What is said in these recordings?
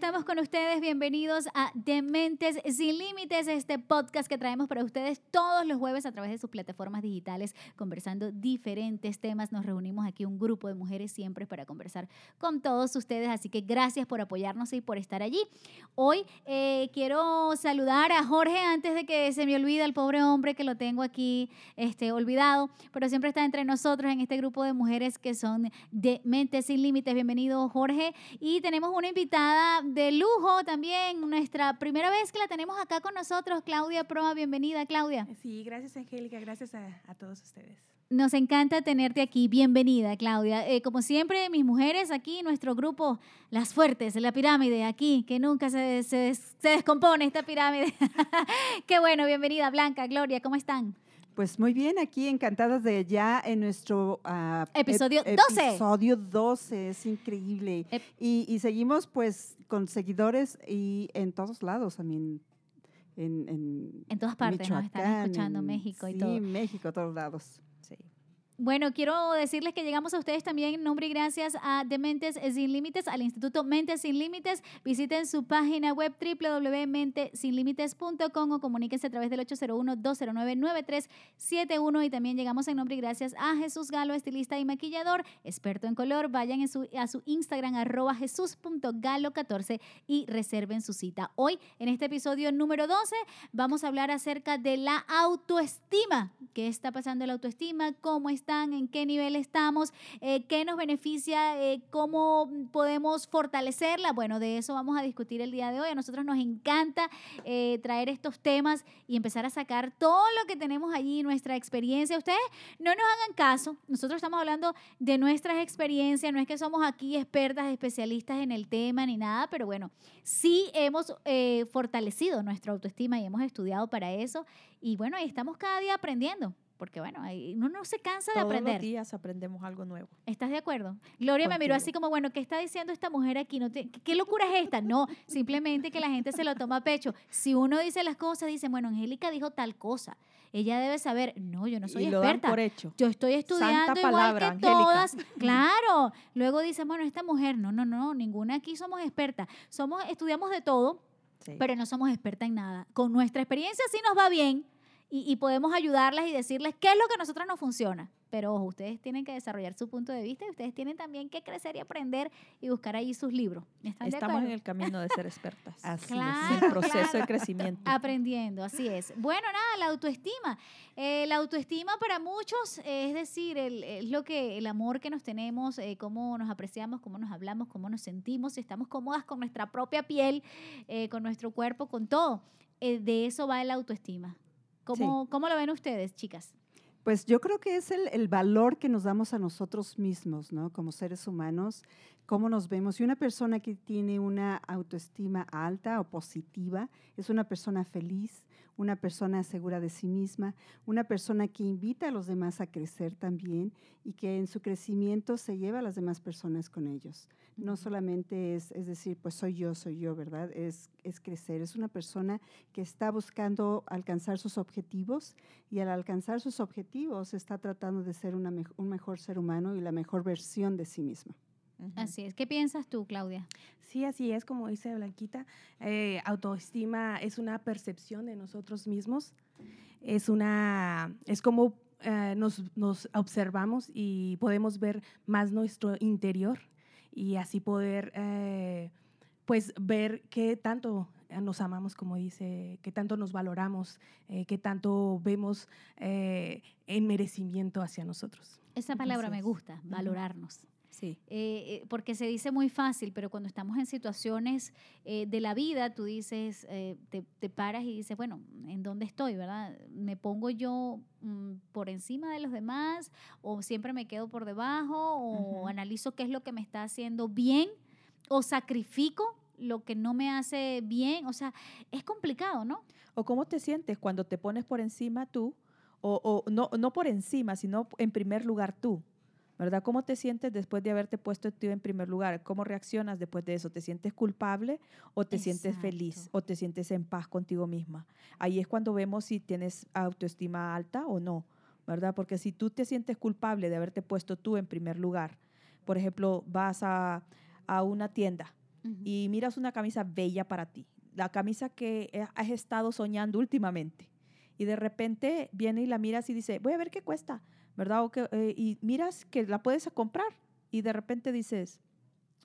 Estamos con ustedes. Bienvenidos a Dementes Sin Límites, este podcast que traemos para ustedes todos los jueves a través de sus plataformas digitales, conversando diferentes temas. Nos reunimos aquí un grupo de mujeres siempre para conversar con todos ustedes. Así que gracias por apoyarnos y por estar allí. Hoy eh, quiero saludar a Jorge antes de que se me olvide el pobre hombre que lo tengo aquí este, olvidado, pero siempre está entre nosotros en este grupo de mujeres que son de Mentes Sin Límites. Bienvenido, Jorge. Y tenemos una invitada de lujo también, nuestra primera vez que la tenemos acá con nosotros, Claudia Proa. Bienvenida, Claudia. Sí, gracias, Angélica. Gracias a, todos ustedes. Nos encanta tenerte aquí. Bienvenida, Claudia. Eh, como siempre, mis mujeres aquí, nuestro grupo, las fuertes, la pirámide aquí, que nunca se, se, se descompone esta pirámide. Qué bueno, bienvenida, Blanca, Gloria, ¿cómo están? Pues muy bien, aquí encantadas de ya en nuestro uh, episodio 12. Episodio 12, es increíble. y, y, seguimos pues con seguidores y en todos lados, también. En, en, en todas partes nos están escuchando, México y todo. Sí, México, todos lados. Bueno, quiero decirles que llegamos a ustedes también en nombre y gracias a Dementes Sin Límites, al Instituto Mentes Sin Límites. Visiten su página web www.mentesinlimites.com o comuníquense a través del 801-209-9371 y también llegamos en nombre y gracias a Jesús Galo, estilista y maquillador, experto en color. Vayan su, a su Instagram arroba jesús.galo14 y reserven su cita. Hoy, en este episodio número 12, vamos a hablar acerca de la autoestima. ¿Qué está pasando la autoestima? ¿Cómo está? En qué nivel estamos, eh, qué nos beneficia, eh, cómo podemos fortalecerla. Bueno, de eso vamos a discutir el día de hoy. A nosotros nos encanta eh, traer estos temas y empezar a sacar todo lo que tenemos allí, nuestra experiencia. Ustedes no nos hagan caso, nosotros estamos hablando de nuestras experiencias, no es que somos aquí expertas, especialistas en el tema ni nada, pero bueno, sí hemos fortalecido nuestra autoestima y hemos estudiado para eso. Y bueno, estamos cada día aprendiendo porque bueno, uno no se cansa de aprender. Todos los días aprendemos algo nuevo. ¿Estás de acuerdo? Gloria me miró así como, bueno, ¿qué está diciendo esta mujer aquí? No ¿Qué locura es esta? No, simplemente que la gente se lo toma a pecho. Si uno dice las cosas, dice, bueno, Angélica dijo tal cosa. Ella debe saber, no, yo no soy y lo experta. por hecho. Yo estoy estudiando igual que todas. Claro. Luego dice, bueno, esta mujer, no, no, no, ninguna aquí somos expertas. Somos, estudiamos de todo, pero no somos expertas en nada. Con nuestra experiencia sí nos va bien y, podemos ayudarlas y decirles qué es lo que a nosotros nos funciona. Pero ustedes tienen que desarrollar su punto de vista y ustedes tienen también que crecer y aprender y buscar ahí sus libros. Estamos en el camino de ser expertas. así es, el proceso de crecimiento. Aprendiendo, así es. Bueno, nada, la autoestima. Eh, la autoestima para muchos, es decir, es lo que el amor que nos tenemos, eh, cómo nos apreciamos, cómo nos hablamos, cómo nos sentimos, si estamos cómodas con nuestra propia piel, eh, con nuestro cuerpo, con todo. de eso va la autoestima. ¿Cómo, ¿Cómo, lo ven ustedes, chicas? Pues yo creo que es el, el, valor que nos damos a nosotros mismos, ¿no? Como seres humanos, cómo nos vemos. Y una persona que tiene una autoestima alta o positiva es una persona feliz, una persona segura de sí misma, una persona que invita a los demás a crecer también y que en su crecimiento se lleva a las demás personas con ellos. No solamente es, es decir, pues soy yo, soy yo, ¿verdad? Es, es crecer. Es una persona que está buscando alcanzar sus objetivos y al alcanzar sus objetivos está tratando de ser una un mejor ser humano y la mejor versión de sí misma. Así es. ¿Qué piensas tú, Claudia? Sí, así es, como dice Blanquita. Eh, autoestima es una percepción de nosotros mismos. Es una, es como eh, nos, nos, observamos y podemos ver más nuestro interior y así poder, eh, pues, ver qué tanto nos amamos, como dice, qué tanto nos valoramos, qué tanto vemos en merecimiento hacia nosotros. Esa palabra me gusta, valorarnos. Sí. Eh, eh, porque se dice muy fácil, pero cuando estamos en situaciones eh, de la vida, tú dices, te, te, paras y dices, bueno, ¿en dónde estoy, verdad? ¿Me pongo yo mm, por encima de los demás o siempre me quedo por debajo o analizo qué es lo que me está haciendo bien o sacrifico lo que no me hace bien? O sea, es complicado, ¿no? ¿O cómo te sientes cuando te pones por encima tú? O, o no, no por encima, sino en primer lugar tú ¿verdad? ¿Cómo te sientes después de haberte puesto tú en primer lugar? ¿Cómo reaccionas después de eso? ¿Te sientes culpable o te sientes feliz o te sientes en paz contigo misma? Ahí es cuando vemos si tienes autoestima alta o no, ¿verdad? Porque si tú te sientes culpable de haberte puesto tú en primer lugar, por ejemplo, vas a, a una tienda y miras una camisa bella para ti, la camisa que has estado soñando últimamente. Y de repente viene y la miras y dice, voy a ver qué cuesta, ¿verdad? O que, eh, y miras que la puedes comprar y de repente dices,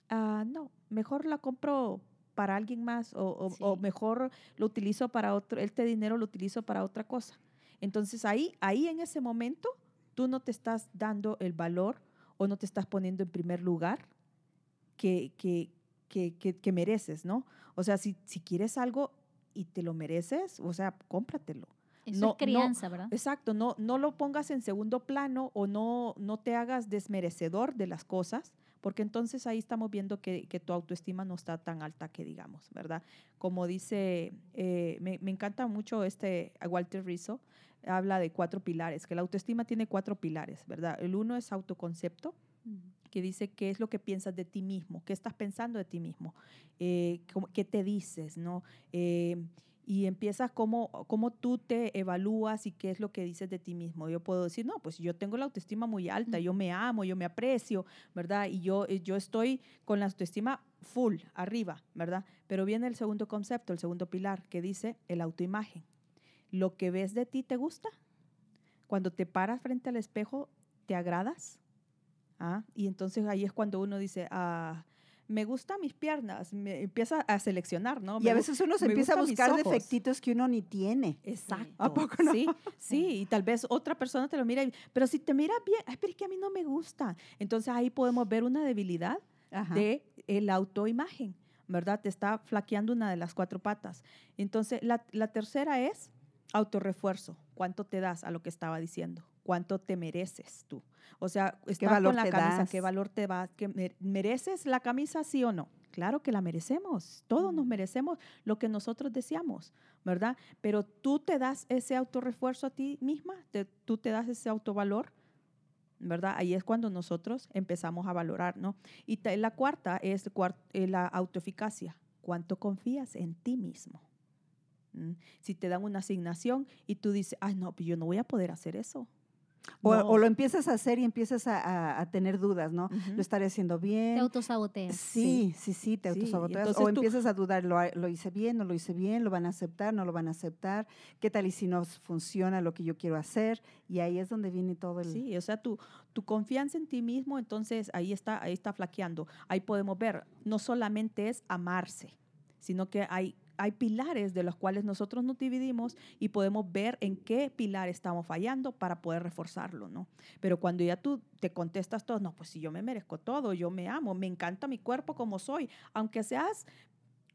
ah, no, mejor la compro para alguien más o, o- mejor lo utilizo para otro, este dinero lo utilizo para otra cosa. Entonces ahí, ahí en ese momento, tú no te estás dando el valor o no te estás poniendo en primer lugar que, que, que, que- que mereces, ¿no? O sea, si, si quieres algo y te lo mereces, o sea, cómpratelo. Eso no- es crianza, ¿verdad? Exacto, no, no lo pongas en segundo plano o no, no te hagas desmerecedor de las cosas, porque entonces ahí estamos viendo que, que tu autoestima no está tan alta que digamos, ¿verdad? Como dice, eh, me, me encanta mucho este Walter Rizzo, habla de cuatro pilares, que la autoestima tiene cuatro pilares, ¿verdad? El uno es autoconcepto, que dice qué es lo que piensas de ti mismo, qué estás pensando de ti mismo, eh, qué te dices, ¿no? Eh, y empiezas cómo, cómo tú te evalúas y qué es lo que dices de ti mismo. Yo puedo decir, no, pues yo tengo la autoestima muy alta, yo me amo, yo me aprecio, ¿verdad? Y yo, eh, yo estoy con la autoestima full, arriba, ¿verdad? Pero viene el segundo concepto, el segundo pilar, que dice el autoimagen. Lo que ves de ti te gusta. Cuando te paras frente al espejo, ¿te agradas? ¿Ah? Y entonces ahí es cuando uno dice, ah, me gustan mis piernas, me empieza a seleccionar, ¿no? Y Me a gu- veces uno se empieza a buscar defectitos que uno ni tiene. Exacto. ¿A poco no? Sí, sí, y tal vez otra persona te lo mira, y- pero si te mira bien, ay, pero es que a mí no me gusta. Entonces ahí podemos ver una debilidad Ajá. de el autoimagen, ¿verdad? Te está flaqueando una de las cuatro patas. Entonces, la, la tercera es autorrefuerzo. ¿Cuánto te das a lo que estaba diciendo? ¿Cuánto te mereces tú? O sea, estás valor con la te camisa, das? ¿qué valor te va? ¿Que mer- ¿Mereces la camisa sí o no? Claro que la merecemos. Todos nos Mm. merecemos lo que nosotros deseamos, ¿verdad? Pero tú te das ese autorrefuerzo a ti misma, te- tú te das ese autovalor, ¿verdad? Ahí es cuando nosotros empezamos a valorar, ¿no? Y la cuarta es eh, la autoeficacia. ¿Cuánto confías en ti mismo? ¿Mm? Si te dan una asignación y tú dices, ay, no, pues yo no voy a poder hacer eso. O, No. o lo empiezas a hacer y empiezas a, a- a tener dudas, ¿no? Ujú. Lo estaré haciendo Te bien. autosaboteas. Sí, sí, sí, te Sí, autosaboteas. O tú- empiezas a dudar, ¿lo, ¿lo hice bien? ¿No lo hice bien? ¿Lo van a aceptar? ¿No lo van a aceptar? ¿Qué tal y si no funciona lo que yo quiero hacer? Y ahí es donde viene todo el... Sí, o sea, tu, tu confianza en ti mismo, entonces ahí está, ahí está flaqueando. Ahí podemos ver, no solamente es amarse, sino que hay, hay pilares de los cuales nosotros nos dividimos y podemos ver en qué pilar estamos fallando para poder reforzarlo, ¿no? Pero cuando ya tú te contestas todo, no, pues si yo me merezco todo, yo me amo, me encanta mi cuerpo como soy, aunque seas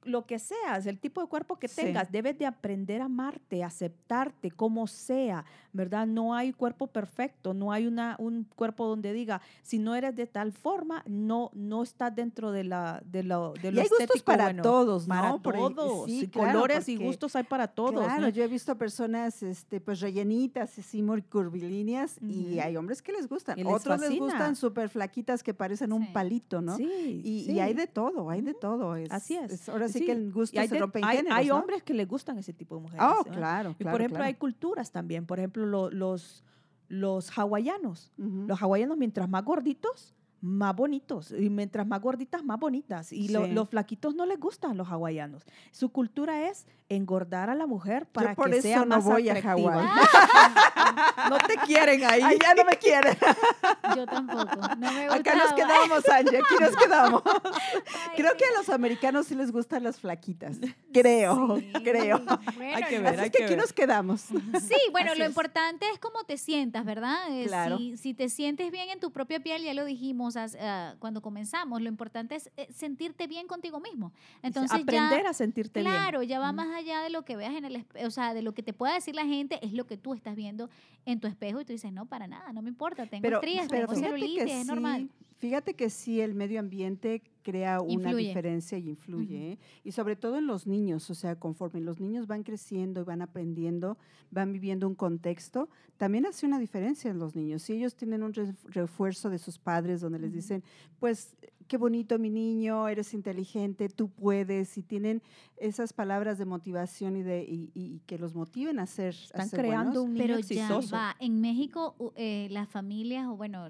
lo que seas, el tipo de cuerpo que Sí. tengas, debes de aprender a amarte, aceptarte como sea, ¿verdad? No hay cuerpo perfecto, no hay una, un cuerpo donde diga, si no eres de tal forma, no, no estás dentro de, la, de lo, de Y hay gustos para bueno. todos, ¿no? Para todos, sí, y claro, colores y gustos hay para todos. Claro, ¿no? yo he visto personas este, pues rellenitas, así muy curvilíneas, y hay hombres que les gustan. Les Otros les gustan súper flaquitas que parecen Sí. un palito, ¿no? Sí, Y, y hay de todo, hay de todo. Es, Así es. Ahora sí, Sí, que el gusto hay, se de- rompe en hay- géneros, hay ¿no? hombres que les gustan ese tipo de mujeres. Oh, ¿eh? claro, Y claro, por ejemplo, claro. hay culturas también. Por ejemplo, lo- los, los hawaianos. Los hawaianos, mientras más gorditos, más bonitos. Y mientras más gorditas, más bonitas. Y lo- Sí. los flaquitos no les gustan los hawaianos. Su cultura es engordar a la mujer para por que eso sea no más voy a atractiva. Hawái. no te quieren ahí. Ay, ya no me quieren. Yo tampoco. No me gusta Acá nos quedamos, Angie, aquí nos quedamos. Ay, Creo que a los americanos sí les gustan las flaquitas. Creo, Sí. creo. Bueno, Hay que ver, Así hay es que que aquí ver. nos quedamos. Sí, bueno, Así lo es. importante es cómo te sientas, ¿verdad? Eh, Claro. Si, si te sientes bien en tu propia piel, ya lo dijimos ah, cuando comenzamos, lo importante es eh, sentirte bien contigo mismo. Entonces Aprender ya, a sentirte bien. claro, ya va Ujú. más allá de lo que veas en el espejo, o sea, de lo que te pueda decir la gente, es lo que tú estás viendo en tu espejo y tú dices, no, para nada, no me importa, tengo estrías, pero tengo celulitis, que es normal. sí, fíjate que sí, el medio ambiente crea una Influye. diferencia y influye. ¿eh? Y sobre todo en los niños, o sea, conforme los niños van creciendo y van aprendiendo, van viviendo un contexto, también hace una diferencia en los niños. Si ellos tienen un ref- refuerzo de sus padres donde les dicen, pues qué bonito mi niño, eres inteligente, tú puedes, y tienen esas palabras de motivación y, de, y, y que los motiven a ser, a Están ser creando buenos. un niño Pero ya exitoso. va, en México eh, las familias, o bueno,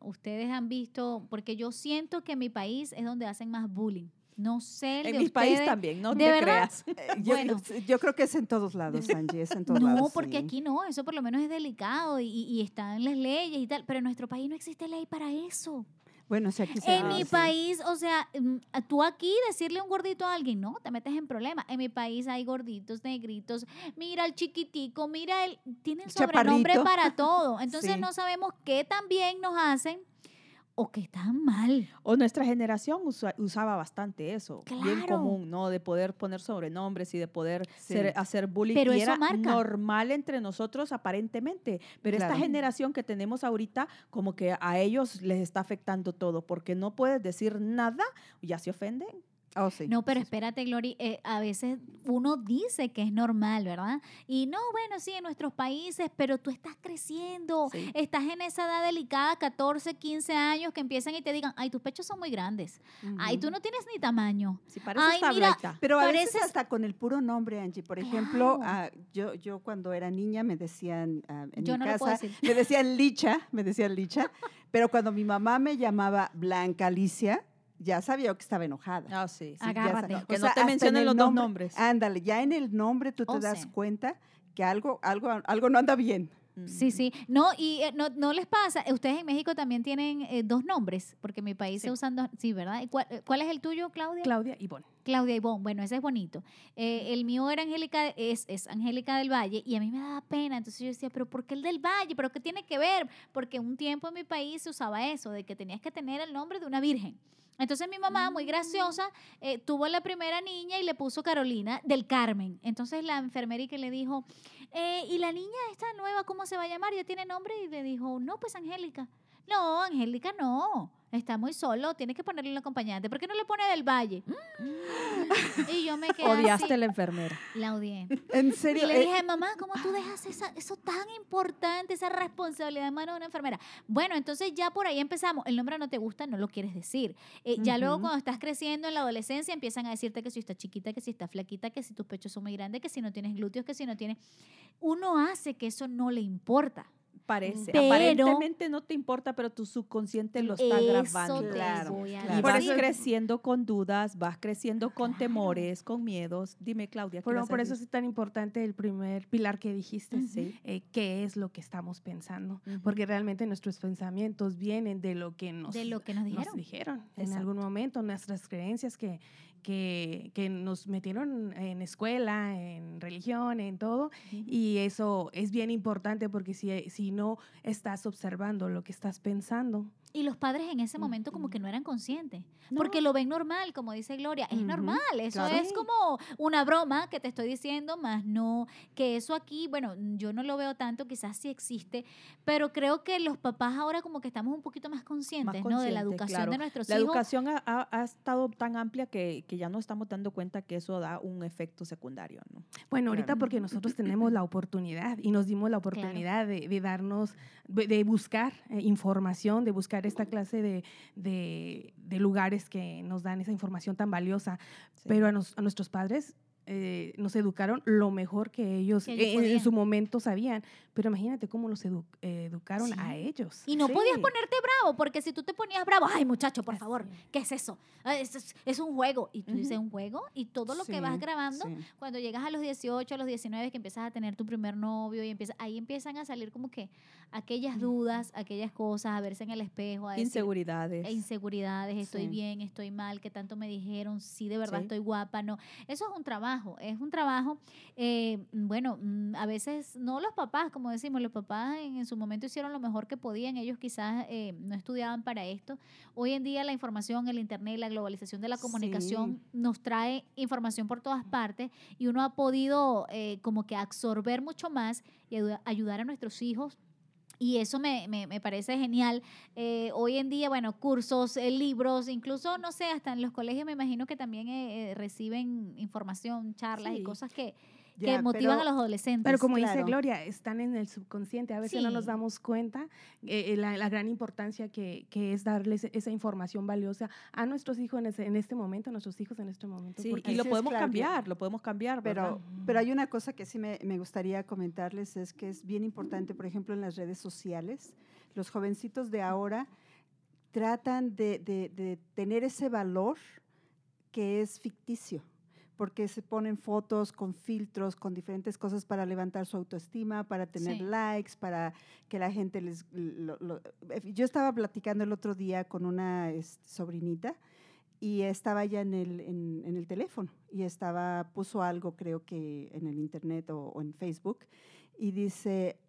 ustedes han visto, porque yo siento que en mi país es donde hacen más bullying. No sé el En de mi país también, no ¿De te verdad? creas. Eh, Yo, Bueno. yo creo que es en todos lados, Angie, es en todos No, lados. porque sí. aquí no, eso por lo menos es delicado y, y, y están las leyes y tal, pero en nuestro país no existe ley para eso. Bueno, si aquí se En mi sí. país, o sea, mm, tú aquí decirle un gordito a alguien, no, te metes en problemas. En mi país hay gorditos, negritos, mira el chiquitico, mira el... Tienen sobrenombre Chaparrito. para todo. Entonces Sí. no sabemos qué tan bien nos hacen o qué tan mal. O nuestra generación usa- usaba bastante eso, bien Claro. común, ¿no? De poder poner sobrenombres y de poder Sí. ser- hacer bullying. Pero y eso era marca. normal entre nosotros aparentemente. Pero Claro. esta generación que tenemos ahorita, como que a ellos les está afectando todo, porque no puedes decir nada, ya se ofenden. Oh, sí. No, pero sí, espérate, Glory, eh, a veces uno dice que es normal, ¿verdad? Y no, bueno, sí, en nuestros países, pero tú estás creciendo, Sí. estás en esa edad delicada, 14, 15 años, que empiezan y te digan, ay, tus pechos son muy grandes, ay, tú no tienes ni tamaño. Pareces Ay, mira. Pero a veces hasta con el puro nombre, Angie. Por ejemplo, Claro. ah, yo, yo cuando era niña me decían ah, en Yo mi no casa, me decían Licha, me decían Licha, pero cuando mi mamá me llamaba Blanca Alicia, ya sabía que estaba enojada. Ah, sí, sí. Agárrate. Que o no te mencionen los dos nombre- nombres. Ándale, ya en el nombre tú te O das sea. cuenta que algo, algo, algo no anda bien. Sí, sí. No, y eh, no, no les pasa. Ustedes en México también tienen eh, dos nombres, porque en mi país Sí. se usan dos. Sí, ¿verdad? ¿Y cuál, eh, cuál es el tuyo, Claudia? Claudia Bon. Claudia Ivonne. Bueno, ese es bonito. Eh, el mío era Angélica, es, es Angélica del Valle, y a mí me daba pena. Entonces yo decía, ¿pero por qué el del Valle? ¿Pero qué tiene que ver? Porque un tiempo en mi país se usaba eso, de que tenías que tener el nombre de una virgen. Entonces mi mamá, muy graciosa, eh, tuvo la primera niña y le puso Carolina del Carmen. Entonces la enfermera y que le dijo, eh, ¿y la niña esta nueva cómo se va a llamar? ¿Ya tiene nombre? Y le dijo, no, pues Angélica. No, Angélica no. Está muy solo, tienes que ponerle un acompañante. ¿Por qué no le pone del Valle? y yo me quedé Odiaste así. a la enfermera. La odié. En Y serio. le eh, dije, mamá, ¿cómo tú dejas esa- eso tan importante, esa responsabilidad en manos de una enfermera? Bueno, entonces ya por ahí empezamos. El nombre no te gusta, no lo quieres decir. Eh, Ya luego cuando estás creciendo en la adolescencia empiezan a decirte que si estás chiquita, que si estás flaquita, que si tus pechos son muy grandes, que si no tienes glúteos, que si no tienes... Uno hace que eso no le importa. Parece. Pero- Aparentemente no te importa, pero tu subconsciente lo está grabando. Claro. Y vas creciendo con dudas, vas creciendo con Claro. temores, con miedos. Dime, Claudia. ¿qué Por, eso es tan importante el primer pilar que dijiste, Ujú. Sí. eh, qué es lo que estamos pensando, Ujú. porque realmente nuestros pensamientos vienen de lo que nos, De lo que nos nos dijeron. dijeron en algún momento, nuestras creencias que, que, que nos metieron en escuela, en religión, en todo, y eso es bien importante porque si, si no estás observando lo que estás pensando, Y los padres en ese momento como que no eran conscientes, No. porque lo ven normal, como dice Gloria, es normal, eso claro. es como una broma que te estoy diciendo, más no, que eso aquí, bueno, yo no lo veo tanto, quizás sí existe, pero creo que los papás ahora como que estamos un poquito más conscientes, ¿no? De la educación claro. de nuestros La hijos. educación ha, ha- ha estado tan amplia que, que ya no estamos dando cuenta que eso da un efecto secundario. ¿no? Bueno, ahorita porque nosotros tenemos la oportunidad y nos dimos la oportunidad de, de darnos, de de buscar eh, información, de buscar esta clase de, de- de lugares que nos dan esa información tan valiosa. Sí. Pero a, nos- a nuestros padres eh, nos educaron lo mejor que ellos, Que ellos en- en, su momento sabían. Pero imagínate cómo los edu- eh, educaron Sí. a ellos. Y no podías ponerte bravo, porque si tú te ponías bravo, ay muchacho, por favor. ¿qué es eso? Ah, Es, es- es un juego. Y tú dices un juego y todo lo que vas grabando cuando llegas a los 18, a los 19, que empiezas a tener tu primer novio y empieza, ahí empiezan a salir como que aquellas dudas, aquellas cosas, a verse en el espejo, a decir, Inseguridades. e inseguridades, estoy bien, estoy mal, que tanto me dijeron, sí, de verdad estoy guapa, no. Eso es un trabajo, es un trabajo, eh, bueno, mm, a veces no los papás, como decimos, los papás en, en su momento hicieron lo mejor que podían, ellos quizás eh, no estudiaban para esto. Hoy en día la información, el internet, la globalización de la comunicación nos trae información por todas partes y uno ha podido eh, como que absorber mucho más y ayu- ayudar a nuestros hijos Y eso me, me, me parece genial. Eh, hoy en día, bueno, cursos, eh, libros, incluso, no sé, hasta en los colegios me imagino que también eh, eh, reciben información, charlas y cosas que, Ya, que motivan pero- a los adolescentes. Pero como dice. Gloria, están en el subconsciente. A veces no nos damos cuenta eh, eh, la, la gran importancia que, que es darles esa información valiosa a nuestros hijos en, ese- en este momento, a nuestros hijos en este momento. Sí, y lo podemos cambiar, lo podemos cambiar, ¿verdad? Pero, pero hay una cosa que sí me, me gustaría comentarles, es que es bien importante, por ejemplo, en las redes sociales, los jovencitos de ahora tratan de, de- de tener ese valor que es ficticio, porque se ponen fotos con filtros, con diferentes cosas para levantar su autoestima, para tener Sí. likes, para que la gente les... lo- lo- yo estaba platicando el otro día con una este, sobrinita y estaba ya en el, en, en el teléfono y estaba, puso algo creo que en el internet o, o en Facebook y dice,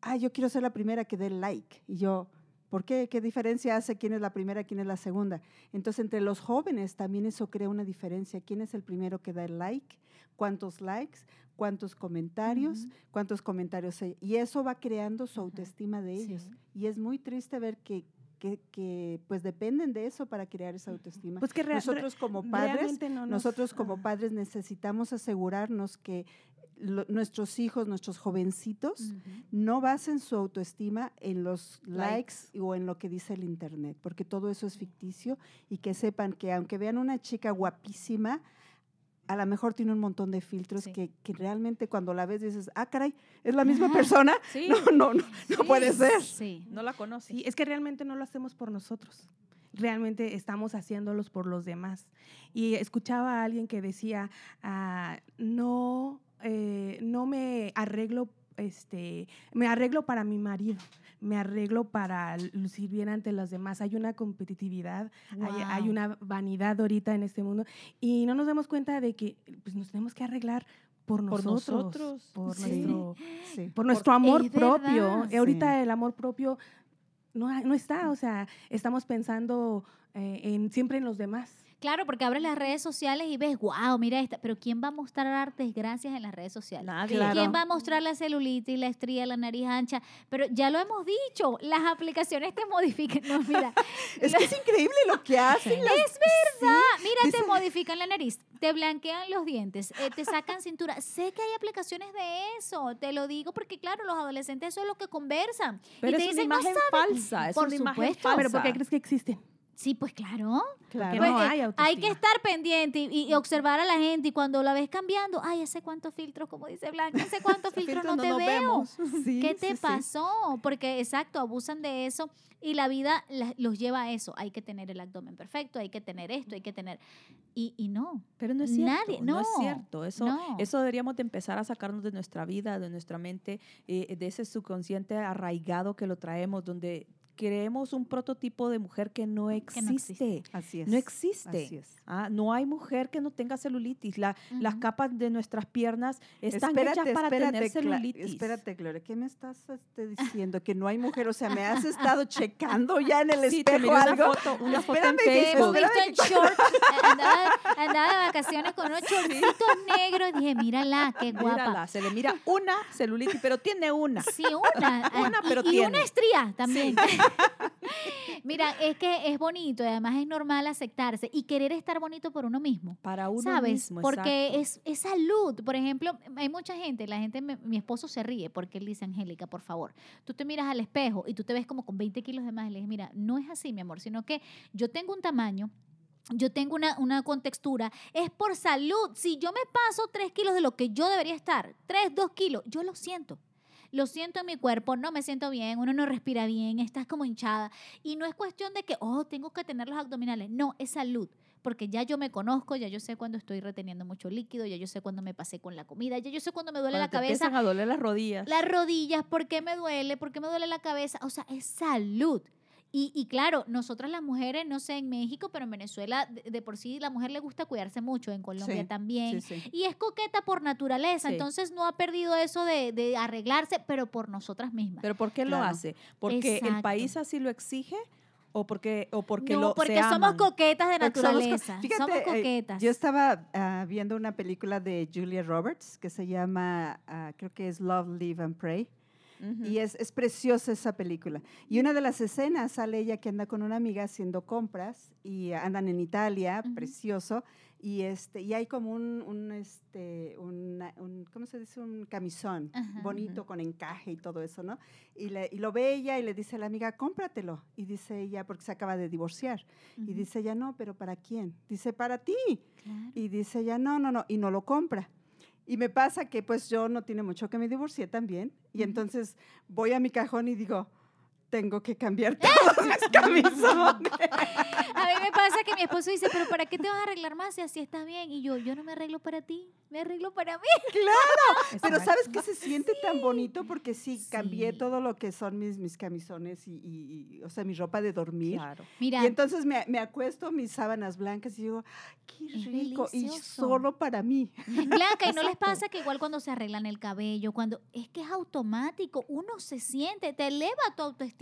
ah, yo quiero ser la primera que dé like. Y yo, ¿por qué? ¿Qué diferencia hace quién es la primera, quién es la segunda? Entonces, entre los jóvenes también eso crea una diferencia. ¿Quién es el primero que da el like? ¿Cuántos likes? ¿Cuántos comentarios? ¿Cuántos comentarios hay? Y eso va creando su autoestima de ellos. sí. Y es muy triste ver que, que, que, pues dependen de eso para crear esa autoestima. Pues que nosotros como padres, realmente no nos- nosotros como padres necesitamos asegurarnos que lo- nuestros hijos, nuestros jovencitos, no basen su autoestima en los likes, Likes. o en lo que dice el internet, porque todo eso es ficticio y que sepan que aunque vean una chica guapísima, a lo mejor tiene un montón de filtros Sí. que, que realmente cuando la ves dices, ah, caray, es la misma persona. Sí, No, no, no, no puede ser. Sí. no la conoces. Sí, es que realmente no lo hacemos por nosotros. Realmente estamos haciéndolos por los demás. Y escuchaba a alguien que decía, ah, no, eh, no me arreglo, este, me arreglo para mi marido, me arreglo para lucir bien ante los demás. Hay una competitividad, hay, hay una vanidad ahorita en este mundo y no nos damos cuenta de que pues, nos tenemos que arreglar por Por nosotros, nosotros, por sí. nuestro Sí. por nuestro amor propio. ahorita el amor propio no, no está, o sea, estamos pensando eh, en, siempre en los demás. Claro, porque abres las redes sociales y ves, wow, mira esta, pero ¿quién va a mostrar desgracias en las redes sociales? Nadie. Claro. ¿Quién va a mostrar la celulitis, la estría, la nariz ancha? Pero ya lo hemos dicho, las aplicaciones te modifican. No, mira, Es que es increíble lo que hacen. las- es verdad. Mira, te modifican la nariz, te blanquean los dientes, eh, te sacan cintura. Sé que hay aplicaciones de eso, te lo digo porque, claro, los adolescentes eso es lo que conversan. Pero y te es dicen, una "No imagen saben". falsa, es Por una imagen supuesto. falsa. Pero ¿por qué crees que existen? Sí, pues claro. Claro. Que Pues, no hay hay que estar pendiente y, y observar a la gente y cuando la ves cambiando, ay, hace cuántos filtros, como dice Blanca, hace cuántos filtros no, te veo. vemos. Sí, ¿Qué te sí. pasó? Porque exacto, abusan de eso y la vida la- los lleva a eso. Hay que tener el abdomen perfecto, hay que tener esto, hay que tener... Y, y no. Pero no es cierto, Nadie- no, es no, cierto. Eso, no. eso deberíamos de empezar a sacarnos de nuestra vida, de nuestra mente, eh, de ese subconsciente arraigado que lo traemos, donde creemos un prototipo de mujer que no Que no existe. existe. Así es. No existe. Así es. Ah, no hay mujer que no tenga celulitis. La- Las capas de nuestras piernas están espérate, hechas para espérate, tener Cla- celulitis. espérate, Gloria, ¿qué me estás este, diciendo? Que no hay mujer, o sea, me has estado checando ya en el Sí, te espejo una algo. foto, una foto en Espérame Te hemos Facebook. visto en shorts, andaba, andaba de vacaciones con unos shortcitos negros y dije, mírala, qué guapa. Mírala, se le mira una celulitis, pero tiene una. Sí, una. Una, y- pero y, tiene. una estría también. Mira, es que es bonito y además es normal aceptarse y querer estar bonito por uno mismo. Para uno ¿Sabes? mismo, porque exacto. es, es salud. Por ejemplo, hay mucha gente, la gente, me- mi esposo se ríe porque él dice, Angélica, por favor, tú te miras al espejo y tú te ves como con 20 kilos de más. Y le dije, mira, no es así, mi amor, sino que yo tengo un tamaño. Yo tengo una, una contextura, es por salud. Si yo me paso 3 kilos de lo que yo debería estar, 3, 2 kilos, yo lo siento. Lo siento en mi cuerpo, no me siento bien, uno no respira bien, estás como hinchada. Y no es cuestión de que, oh, tengo que tener los abdominales. No, es salud. Porque ya yo me conozco, ya yo sé cuando estoy reteniendo mucho líquido, ya yo sé cuando me pasé con la comida, ya yo sé cuando me duele Cuando la te cabeza, empiezan a doler las rodillas. las rodillas, ¿por qué me duele? ¿Por qué me duele la cabeza? O sea, es salud. Y, y claro, nosotras las mujeres, no sé en México, pero en Venezuela de, de por sí la mujer le gusta cuidarse mucho, en Colombia Sí, también. Sí, sí. Y es coqueta por naturaleza, entonces no ha perdido eso de, de arreglarse, pero por nosotras mismas. ¿Pero por qué lo hace? ¿Porque el país así lo exige? ¿O porque, o porque no, lo porque se somos aman? coquetas de Porque somos naturaleza. Fíjate, somos eh, coquetas. yo estaba ah, viendo una película de Julia Roberts que se llama, ah, creo que es Love, Live and Pray. Y es, es preciosa esa película. Y una de las escenas sale ella que anda con una amiga haciendo compras y andan en Italia, precioso. Y, este, y hay como un, un, este, una- un, ¿cómo se dice? Un camisón Ajá. bonito con encaje y todo eso, ¿no? Y, le- y lo ve ella y le dice a la amiga, cómpratelo. Y dice ella, porque se acaba de divorciar. Y dice ella, no, pero ¿para quién? Dice, para ti. Claro. Y dice ella, no, no, no, y no lo compra. Y me pasa que pues yo no tiene mucho que me divorcié también. Y entonces voy a mi cajón y digo, tengo que cambiar todos mis camisones. A mí me pasa que mi esposo dice, pero ¿para qué te vas a arreglar más si así estás bien? Y yo, yo no me arreglo para ti, me arreglo para mí. Pero Exacto. ¿sabes que se siente tan bonito? Porque sí, cambié Sí. todo lo que son mis, mis camisones y, y- y, o sea, mi ropa de dormir. Claro. Mira, Y entonces me, me acuesto mis sábanas blancas y digo, qué rico, y solo para mí. Blanca, ¿y no les pasa que igual cuando se arreglan el cabello, cuando es que es automático, uno se siente, te eleva tu autoestima?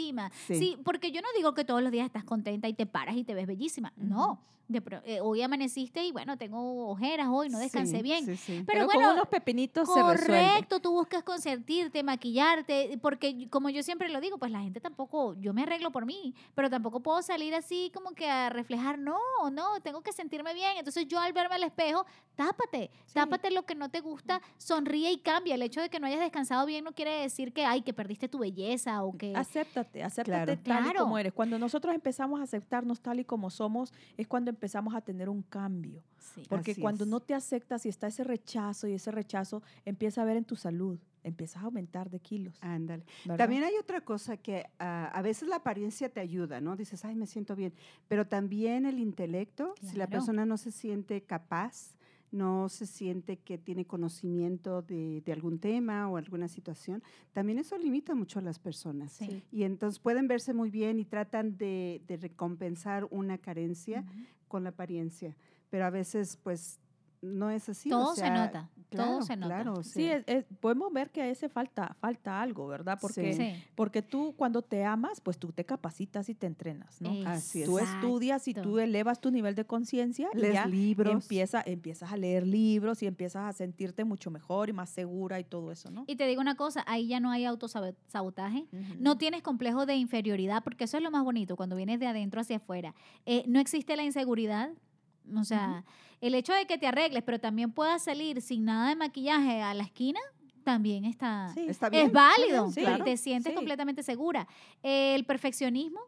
Sí. Sí, porque yo no digo que todos los días estás contenta y te paras y te ves bellísima. No, de eh, hoy amaneciste y bueno, tengo ojeras hoy, no descansé Sí, bien. sí, sí. Pero, Pero, bueno, con unos pepinitos se resuelve. Correcto, tú buscas consentirte, maquillarte, porque yo- como yo siempre lo digo, pues la gente tampoco, yo me arreglo por mí, pero tampoco puedo salir así como que a reflejar, no, no, tengo que sentirme bien. Entonces yo al verme al espejo, tápate, tápate lo que no te gusta, sonríe y cambia. El hecho de que no hayas descansado bien no quiere decir que, ay, que perdiste tu belleza o que... Acéptate, acéptate Claro. tal y como eres. Cuando nosotros empezamos a aceptarnos tal y como somos, es cuando empezamos a tener un cambio. Sí. Porque cuando es. no te aceptas y está ese rechazo y ese rechazo empieza a ver en tu salud, empiezas a aumentar de kilos. Ándale. También hay otra cosa que ah, a veces la apariencia te ayuda, ¿no? Dices, ay, me siento bien. Pero también el intelecto, si la Claro. persona no se siente capaz, no se siente que tiene conocimiento de, de algún tema o alguna situación, también eso limita mucho a las personas. Sí. Y entonces pueden verse muy bien y tratan de, de recompensar una carencia Ujú. Con la apariencia. Pero a veces, pues, no es así. o Todo se nota, Claro, todo se nota. claro, Sí, es- es- podemos ver que a ese falta, falta algo, ¿verdad? Porque, Sí. porque tú cuando te amas, pues tú te capacitas y te entrenas, ¿no? Así es. Tú estudias y tú elevas tu nivel de conciencia y lees ya libros. empieza, empiezas a leer libros y empiezas a sentirte mucho mejor y más segura y todo eso, ¿no? Y te digo una cosa, ahí ya no hay autosabotaje. No tienes complejo de inferioridad, porque eso es lo más bonito, cuando vienes de adentro hacia afuera. Eh, no existe la inseguridad. O sea, el hecho de que te arregles, pero también puedas salir sin nada de maquillaje a la esquina, también está, Sí. Está bien. es válido. Sí, te- claro, te sientes sí. completamente segura. El perfeccionismo,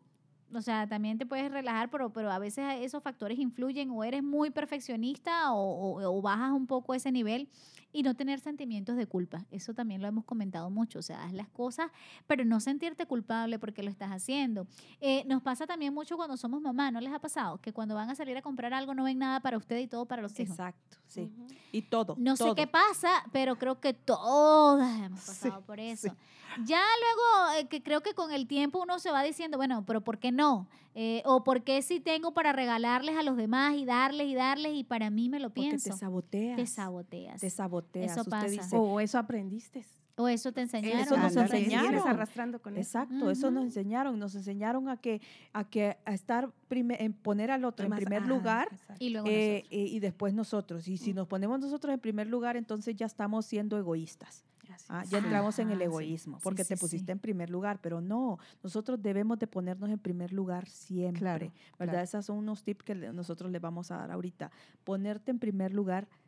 o sea, también te puedes relajar, pero, pero a veces esos factores influyen o eres muy perfeccionista o, o- o bajas un poco ese nivel y no tener sentimientos de culpa. Eso también lo hemos comentado mucho. O sea, haz las cosas, pero no sentirte culpable porque lo estás haciendo. Eh, nos pasa también mucho cuando somos mamá, ¿no les ha pasado? Que cuando van a salir a comprar algo no ven nada para usted y todo para los hijos. Exacto, sí. Y todo. No sé qué pasa, pero creo que todas hemos Sí, pasado por sí. eso. Ya luego, eh, que creo que con el tiempo uno se va diciendo, bueno, pero ¿por qué no? Eh, o ¿por qué si tengo para regalarles a los demás y darles y darles y para mí me lo Porque pienso? te saboteas. Te saboteas. Te saboteas. Eso Usted pasa. dice, O eso aprendiste. o eso te enseñaron. Eso nos enseñaron. arrastrando con eso. Exacto, eso nos enseñaron, nos enseñaron a que a que a estar prime- en poner al otro en primer lugar exacto. Y luego eh, nosotros. eh, y después nosotros. Y si nos ponemos nosotros en primer lugar, entonces ya estamos siendo egoístas. Ah, ya entramos en el sí. egoísmo, Sí, porque sí, te sí. pusiste en primer lugar, pero no, nosotros debemos de ponernos en primer lugar siempre, Claro, ¿verdad? claro. Esos son unos tips que nosotros le vamos a dar ahorita. Ponerte en primer lugar siempre.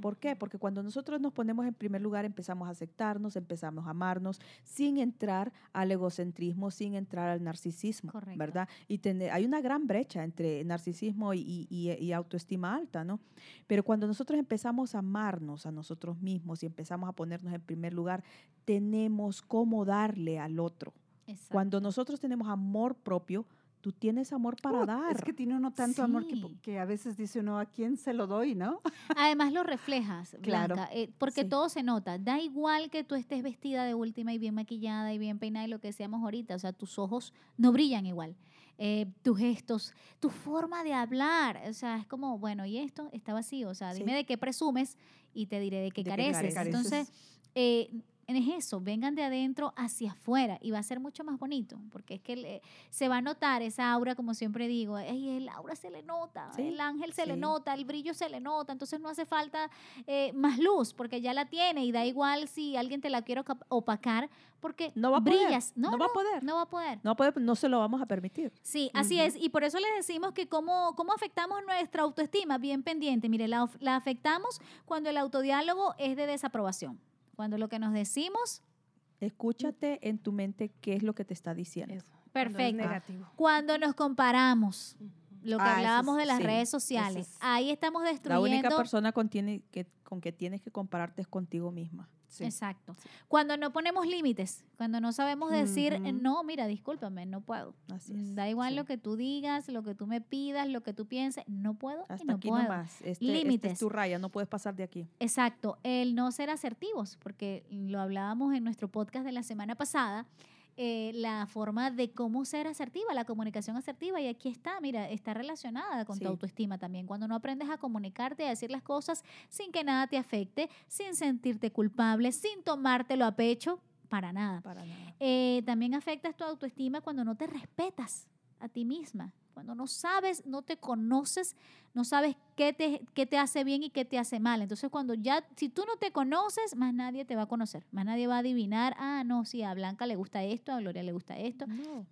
¿Por qué? Porque cuando nosotros nos ponemos en primer lugar, empezamos a aceptarnos, empezamos a amarnos, sin entrar al egocentrismo, sin entrar al narcisismo, Correcto. ¿verdad? Y tener, hay una gran brecha entre narcisismo y, y- y- y autoestima alta, ¿no? Pero cuando nosotros empezamos a amarnos a nosotros mismos y empezamos a ponernos en primer lugar, tenemos cómo darle al otro. Exacto. Cuando nosotros tenemos amor propio, tú tienes amor para Uh, dar. Es que tiene uno tanto amor que, que a veces dice uno, ¿a quién se lo doy, no? Además lo reflejas, Claro. Blanca, eh, porque Sí. todo se nota. Da igual que tú estés vestida de última y bien maquillada y bien peinada y lo que seamos ahorita. O sea, tus ojos no brillan igual. Eh, tus gestos, tu forma de hablar. O sea, es como, bueno, ¿y esto está vacío? O sea, dime Sí. de qué presumes y te diré de qué De qué careces. careces. Entonces, eh, es eso, vengan de adentro hacia afuera y va a ser mucho más bonito, porque es que le- se va a notar esa aura, como siempre digo, "Ay, el aura se le nota, Sí, el ángel se le nota, el brillo se le nota, entonces no hace falta eh, más luz, porque ya la tiene y da igual si alguien te la quiere opacar, porque No va a poder, brillas. No, no va a poder. No va a poder. No, puede- no se lo vamos a permitir. Sí, así es. Y por eso les decimos que cómo, cómo afectamos nuestra autoestima, bien pendiente. Mire, la, la afectamos cuando el autodiálogo es de desaprobación. Cuando lo que nos decimos, Escúchate en tu mente qué es lo que te está diciendo. Eso, cuando es perfecto. negativo. Cuando nos comparamos, lo que Ah, hablábamos es- de las sí, redes sociales, es- ahí estamos La destruyendo. única persona con, tiene que, con que tienes que compararte es contigo misma. Sí. Exacto. Cuando no ponemos límites, cuando no sabemos decir, eh, no, mira, discúlpame, no puedo. Así es. Da igual sí. lo que tú digas, lo que tú me pidas, lo que tú pienses, no puedo y Hasta no aquí puedo. nomás. Este, este Límites. es tu raya, no puedes pasar de aquí. Exacto, el no ser asertivos, porque lo hablábamos en nuestro podcast de la semana pasada, eh, la forma de cómo ser asertiva, la comunicación asertiva, y aquí está, mira, está relacionada con Sí. tu autoestima también. Cuando no aprendes a comunicarte y a decir las cosas sin que nada te afecte, sin sentirte culpable, sin tomártelo a pecho, para nada. Para nada. Eh, también afectas tu autoestima cuando no te respetas a ti misma, cuando no sabes, no te conoces, no sabes qué te, qué te hace bien y qué te hace mal. Entonces, cuando ya, si tú no te conoces, más nadie te va a conocer, más nadie va a adivinar, ah, no, sí, a Blanca le gusta esto, a Gloria le gusta esto. No.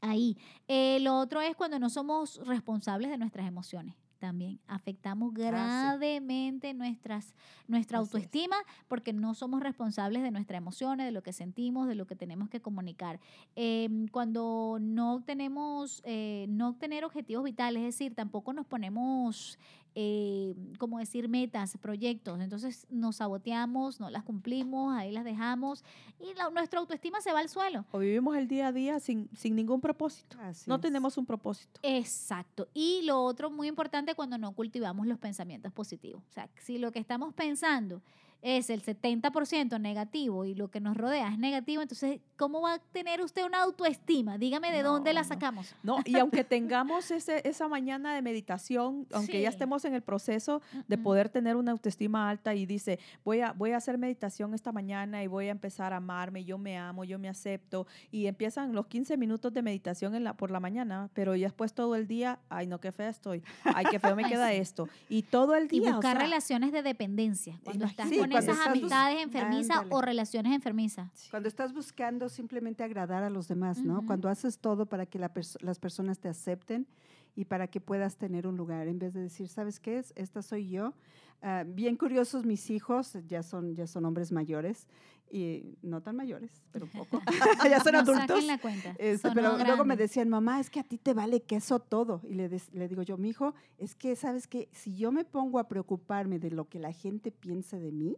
Ahí. Eh, lo otro es cuando no somos responsables de nuestras emociones. También afectamos gravemente nuestras, nuestra Así es. autoestima porque no somos responsables de nuestras emociones, de lo que sentimos, de lo que tenemos que comunicar. Em, cuando no tenemos, eh, no tener objetivos vitales, es decir, tampoco nos ponemos, eh, como decir, metas, proyectos. Entonces nos saboteamos, no las cumplimos, ahí las dejamos y la- nuestra autoestima se va al suelo. O vivimos el día a día sin, sin ningún propósito. Así no es. tenemos un propósito. Exacto. Y lo otro muy importante cuando no cultivamos los pensamientos positivos. O sea, si lo que estamos pensando es el 70% negativo y lo que nos rodea es negativo, entonces, ¿cómo va a tener usted una autoestima? Dígame de No, dónde la sacamos. No, y aunque tengamos ese, esa mañana de meditación, aunque ya estemos en el proceso de poder tener una autoestima alta y dice, voy a, voy a hacer meditación esta mañana y voy a empezar a amarme, yo me amo, yo me acepto, y empiezan los 15 minutos de meditación en la, por la mañana, pero ya después todo el día, ay no, qué fea estoy, ay, qué feo me queda esto, y todo el Y día. o buscar sea, relaciones de dependencia. Cuando estás Sí, con esas amistades enfermizas Ándale. o relaciones enfermizas. Cuando estás buscando simplemente agradar a los demás, ¿no? Ujú. Cuando haces todo para que la perso- las personas te acepten y para que puedas tener un lugar, en vez de decir, ¿sabes qué es? Esta soy yo. Ah, bien curiosos mis hijos, ya son, ya son hombres mayores, y no tan mayores, pero un poco. ya son No adultos. saquen la cuenta. Este, pero luego me decían, mamá, es que a ti te vale queso todo. Y le, des- le digo yo, mi hijo, es que, ¿sabes que Si yo me pongo a preocuparme de lo que la gente piense de mí,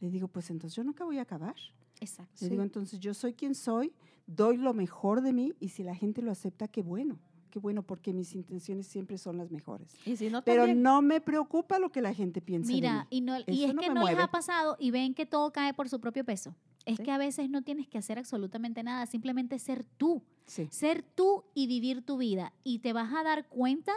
le digo, pues entonces yo nunca voy a acabar. Exacto. Le digo, entonces yo soy quien soy, doy lo mejor de mí y si la gente lo acepta, qué bueno. Qué bueno, porque mis intenciones siempre son las mejores. Y si no, Pero también- no me preocupa lo que la gente piensa de Mira, mí. y, no, y es no que no les mueve. ha pasado y ven que todo cae por su propio peso. Es Sí. que a veces no tienes que hacer absolutamente nada, simplemente ser tú, Sí. ser tú y vivir tu vida. Y te vas a dar cuenta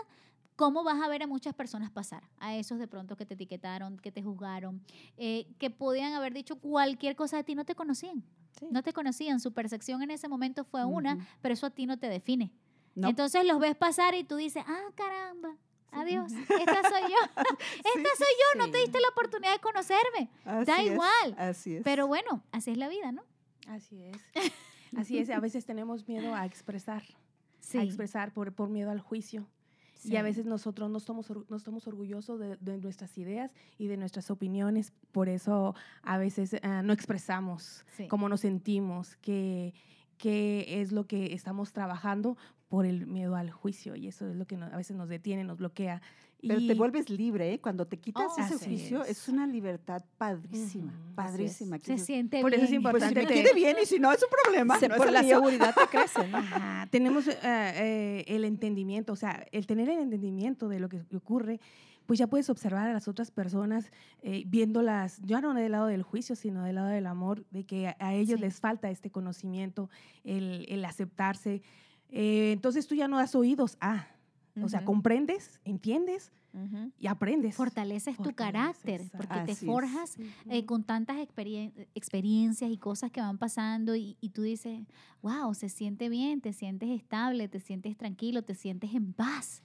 cómo vas a ver a muchas personas pasar, a esos de pronto que te etiquetaron, que te juzgaron, eh, que podían haber dicho cualquier cosa de ti, no te conocían, Sí. no te conocían, su percepción en ese momento fue una, Ujú. pero eso a ti no te define. No. Entonces los ves pasar y tú dices, ah, caramba, adiós, esta soy yo, esta soy yo, no te diste la oportunidad de conocerme. Así da es, igual, Así es. Pero bueno, así es la vida, ¿no? Así es. Así es. A veces tenemos miedo a expresar, Sí. a expresar por, por miedo al juicio. Y a veces nosotros no estamos, or- no estamos orgullosos de, de nuestras ideas y de nuestras opiniones. Por eso a veces ah, no expresamos Sí. cómo nos sentimos, qué, qué es lo que estamos trabajando por el miedo al juicio. Y eso es lo que no- a veces nos detiene, nos bloquea. Pero y, te vuelves libre, ¿eh? Cuando te quitas Oh, ese juicio, es. es. una libertad padrísima, así es. padrísima. Se dices, siente Por eso es bien. Pues si importante me te- quiere bien y si no, es un problema. Se- no por la mío. seguridad te crece, ¿no? Ajá, tenemos eh, eh, el entendimiento, o sea, el tener el entendimiento de lo que ocurre, pues ya puedes observar a las otras personas eh, viéndolas, ya no del lado del juicio, sino del lado del amor, de que a, a ellos Sí. les falta este conocimiento, el, el aceptarse. Eh, entonces tú ya no das oídos a, O sea, comprendes, entiendes Ujú. y aprendes. Fortaleces tu Fortaleces, carácter, exacto. porque te Así es. forjas eh, con tantas experien- experiencias y cosas que van pasando y, y tú dices, wow, se siente bien, te sientes estable, te sientes tranquilo, te sientes en paz.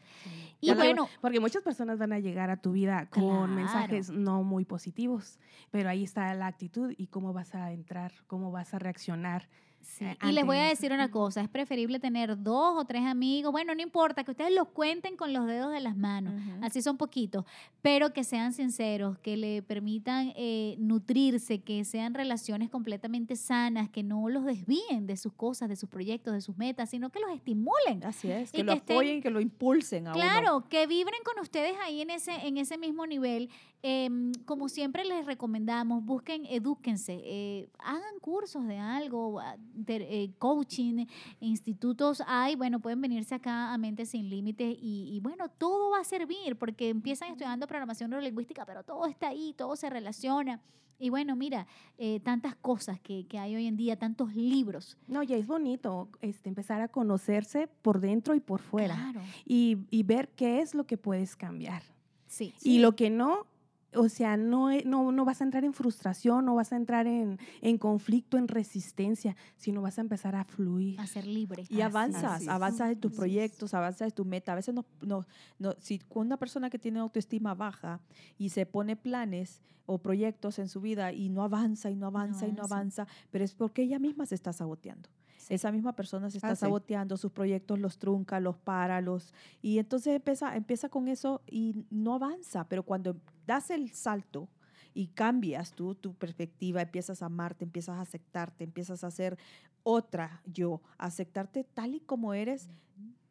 Y Ya te- bueno, Porque muchas personas van a llegar a tu vida con Claro. mensajes no muy positivos, pero ahí está la actitud y cómo vas a entrar, cómo vas a reaccionar. Sí, eh, Y les voy a decir una cosa, es preferible tener dos o tres amigos, bueno, no importa, que ustedes los cuenten con los dedos de las manos, así son poquitos, pero que sean sinceros, que le permitan eh, nutrirse, que sean relaciones completamente sanas, que no los desvíen de sus cosas, de sus proyectos, de sus metas, sino que los estimulen. Así es, que lo que estén- apoyen, que lo impulsen a uno. Claro, que vibren con ustedes ahí en ese, en ese mismo nivel. Em, como siempre les recomendamos, busquen, edúquense, eh, hagan cursos de algo, a- ter- eh, coaching, institutos hay, bueno, pueden venirse acá a Mentes Sin Límites y, y bueno, todo va a servir porque empiezan estudiando programación neurolingüística, pero todo está ahí, todo se relaciona. Y bueno, mira, eh, tantas cosas que, que hay hoy en día, tantos libros. No, ya es bonito este, empezar a conocerse por dentro y por fuera Claro, y, y ver qué es lo que puedes cambiar. sí. Y lo que no, o sea, no, e- no, no vas a entrar en frustración, no vas a entrar en, en conflicto, en resistencia, sino vas a empezar a fluir. a ser libre. Y Así avanzas, avanzas en tus Así es. proyectos, avanzas en tu meta. A veces no, no, no, si con una persona que tiene autoestima baja y se pone planes o proyectos en su vida y no avanza y no avanza y no avanza. avanza, pero es porque ella misma se está saboteando. Sí. Esa misma persona se está Ah, sí. saboteando, sus proyectos los trunca, los para, los... Y entonces empieza, empieza con eso y no avanza, pero cuando das el salto y cambias tú tu perspectiva, empiezas a amarte, empiezas a aceptarte, empiezas a ser otra yo, a aceptarte tal y como eres,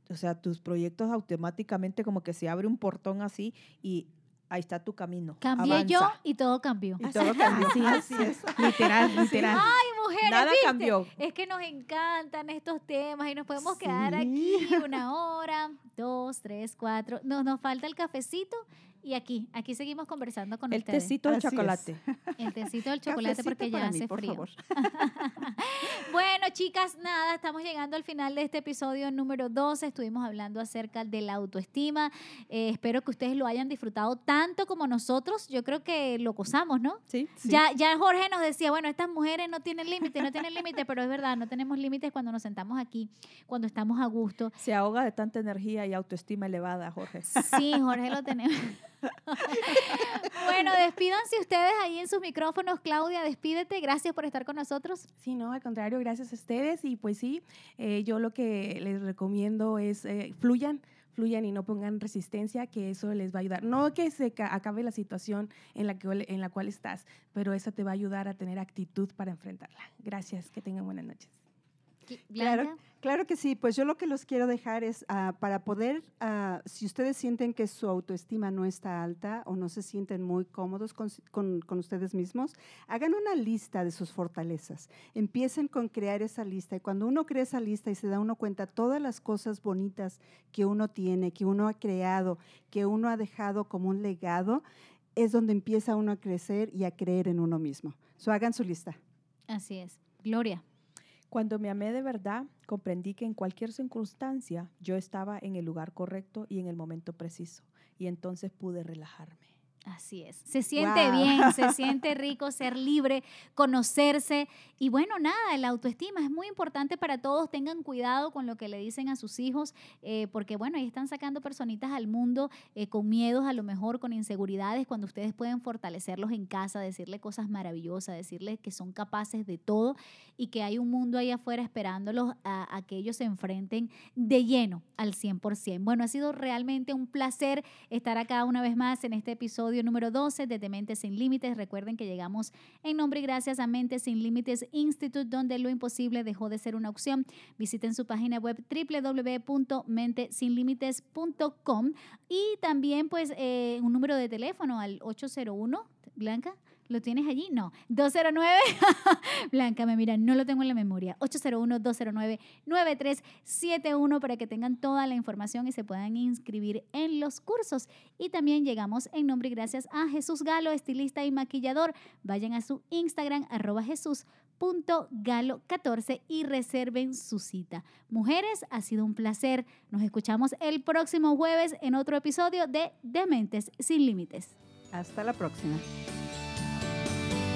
o sea, tus proyectos automáticamente como que se abre un portón así y ahí está tu camino. Cambié yo y todo cambió. Y todo cambió. Así Así es. es. Literal, literal. Ay, mujeres, Nada ¿viste? cambió. Es que nos encantan estos temas y nos podemos Sí. quedar aquí una hora, dos, tres, cuatro. Nos, nos falta el cafecito y aquí, aquí seguimos conversando con El ustedes. tecito de Así es. chocolate. El tecito del chocolate Cafecito porque ya mí, hace por frío. favor. Bueno, chicas, nada, estamos llegando al final de este episodio número 12. Estuvimos hablando acerca de la autoestima. Eh, espero que ustedes lo hayan disfrutado tanto como nosotros. Yo creo que lo gozamos, ¿no? ¿Sí? Ya, ya Jorge nos decía, bueno, estas mujeres no tienen límites, no tienen límites, pero es verdad, no tenemos límites cuando nos sentamos aquí, cuando estamos a gusto. Se ahoga de tanta energía y autoestima elevada, Jorge. Sí, Jorge lo tenemos. Bueno, despídanse ustedes ahí en sus micrófonos. Claudia, despídete. Gracias por estar con nosotros. Sí, no, al contrario, gracias a ustedes. Y pues sí, eh, yo lo que les recomiendo es eh, fluyan, fluyan y no pongan resistencia, que eso les va a ayudar. No que se ca- acabe la situación en la, que, en la cual estás, pero eso te va a ayudar a tener actitud para enfrentarla. Gracias, que tengan buenas noches. Claro. Claro que sí. Pues yo lo que los quiero dejar es ah, para poder, ah, si ustedes sienten que su autoestima no está alta o no se sienten muy cómodos con, ustedes mismos, hagan una lista de sus fortalezas. Empiecen con crear esa lista. Y cuando uno crea esa lista y se da uno cuenta todas las cosas bonitas que uno tiene, que uno ha creado, que uno ha dejado como un legado, es donde empieza uno a crecer y a creer en uno mismo. So, hagan su lista. Así es. Gloria. Cuando me amé de verdad, comprendí que en cualquier circunstancia yo estaba en el lugar correcto y en el momento preciso. Y entonces pude relajarme. Así es. Se siente bien, se siente rico ser libre, conocerse. Y bueno, nada, la autoestima es muy importante para todos. Tengan cuidado con lo que le dicen a sus hijos, eh, porque bueno, ahí están sacando personitas al mundo eh, con miedos, a lo mejor con inseguridades, cuando ustedes pueden fortalecerlos en casa, decirle cosas maravillosas, decirles que son capaces de todo y que hay un mundo ahí afuera esperándolos a, a que ellos se enfrenten de lleno al 100%. Bueno, ha sido realmente un placer estar acá una vez más en este episodio número 12 de Dementes Sin Límites. Recuerden que llegamos en nombre y gracias a Mentes Sin Límites Institute, donde lo imposible dejó de ser una opción. Visiten su página web www.mentesinlimites.com y también pues eh, un número de teléfono al 801, Blanca, ¿Lo tienes allí? No. 209. Blanca, me mira, no lo tengo en la memoria. 801-209-9371 para que tengan toda la información y se puedan inscribir en los cursos. Y también llegamos en nombre y gracias a Jesús Galo, estilista y maquillador. Vayan a su Instagram, arroba jesús.galo14 y reserven su cita. Mujeres, ha sido un placer. Nos escuchamos el próximo jueves en otro episodio de Dementes sin Límites. Hasta la próxima.